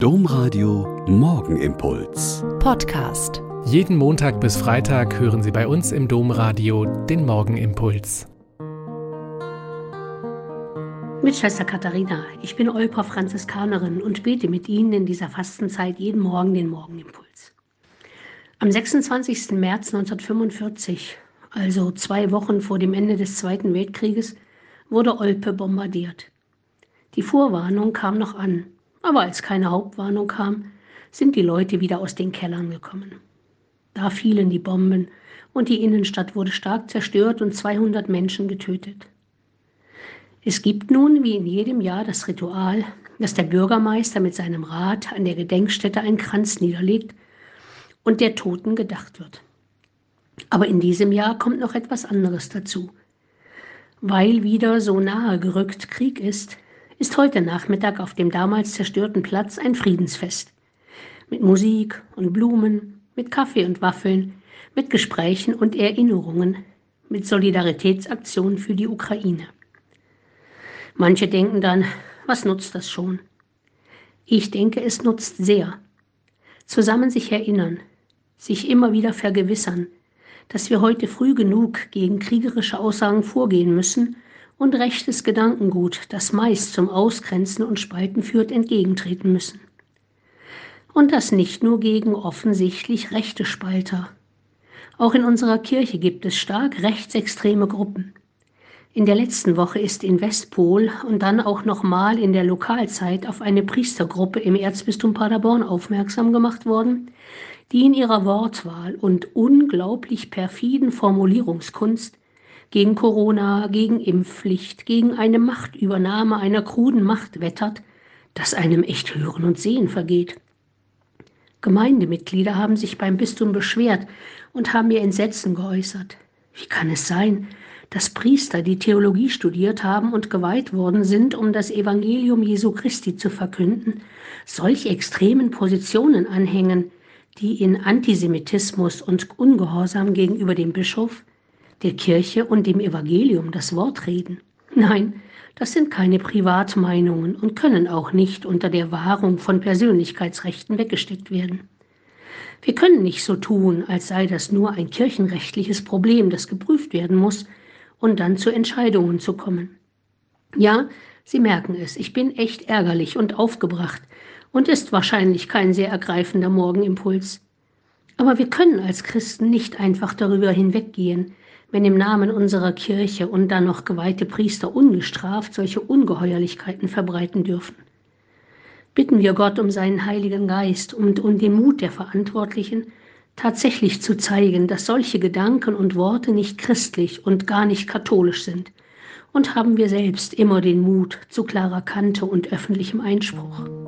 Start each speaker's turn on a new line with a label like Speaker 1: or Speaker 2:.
Speaker 1: Domradio Morgenimpuls.
Speaker 2: Podcast.
Speaker 3: Jeden Montag bis Freitag hören Sie bei uns im Domradio den Morgenimpuls.
Speaker 4: Mit Schwester Katharina, ich bin Olper Franziskanerin und bete mit Ihnen in dieser Fastenzeit jeden Morgen den Morgenimpuls. Am 26. März 1945, also zwei Wochen vor dem Ende des Zweiten Weltkrieges, wurde Olpe bombardiert. Die Vorwarnung kam noch an, aber als keine Hauptwarnung kam, sind die Leute wieder aus den Kellern gekommen. Da fielen die Bomben und die Innenstadt wurde stark zerstört und 200 Menschen getötet. Es gibt nun, wie in jedem Jahr, das Ritual, dass der Bürgermeister mit seinem Rat an der Gedenkstätte einen Kranz niederlegt und der Toten gedacht wird. Aber in diesem Jahr kommt noch etwas anderes dazu. Weil wieder so nahe gerückt Krieg ist, ist heute Nachmittag auf dem damals zerstörten Platz ein Friedensfest. Mit Musik und Blumen, mit Kaffee und Waffeln, mit Gesprächen und Erinnerungen, mit Solidaritätsaktionen für die Ukraine. Manche denken dann, was nutzt das schon? Ich denke, es nutzt sehr. Zusammen sich erinnern, sich immer wieder vergewissern, dass wir heute früh genug gegen kriegerische Aussagen vorgehen müssen und rechtes Gedankengut, das meist zum Ausgrenzen und Spalten führt, entgegentreten müssen. Und das nicht nur gegen offensichtlich rechte Spalter. Auch in unserer Kirche gibt es stark rechtsextreme Gruppen. In der letzten Woche ist in Westpol und dann auch nochmal in der Lokalzeit auf eine Priestergruppe im Erzbistum Paderborn aufmerksam gemacht worden, die in ihrer Wortwahl und unglaublich perfiden Formulierungskunst gegen Corona, gegen Impfpflicht, gegen eine Machtübernahme einer kruden Macht wettert, dass einem echt Hören und Sehen vergeht. Gemeindemitglieder haben sich beim Bistum beschwert und haben ihr Entsetzen geäußert. Wie kann es sein, dass Priester, die Theologie studiert haben und geweiht worden sind, um das Evangelium Jesu Christi zu verkünden, solch extremen Positionen anhängen, die in Antisemitismus und Ungehorsam gegenüber dem Bischof, der Kirche und dem Evangelium das Wort reden. Nein, das sind keine Privatmeinungen und können auch nicht unter der Wahrung von Persönlichkeitsrechten weggesteckt werden. Wir können nicht so tun, als sei das nur ein kirchenrechtliches Problem, das geprüft werden muss und dann zu Entscheidungen zu kommen. Ja, Sie merken es, ich bin echt ärgerlich und aufgebracht und ist wahrscheinlich kein sehr ergreifender Morgenimpuls. Aber wir können als Christen nicht einfach darüber hinweggehen, wenn im Namen unserer Kirche und dann noch geweihte Priester ungestraft solche Ungeheuerlichkeiten verbreiten dürfen. Bitten wir Gott um seinen Heiligen Geist und um den Mut der Verantwortlichen, tatsächlich zu zeigen, dass solche Gedanken und Worte nicht christlich und gar nicht katholisch sind. Und haben wir selbst immer den Mut zu klarer Kante und öffentlichem Einspruch.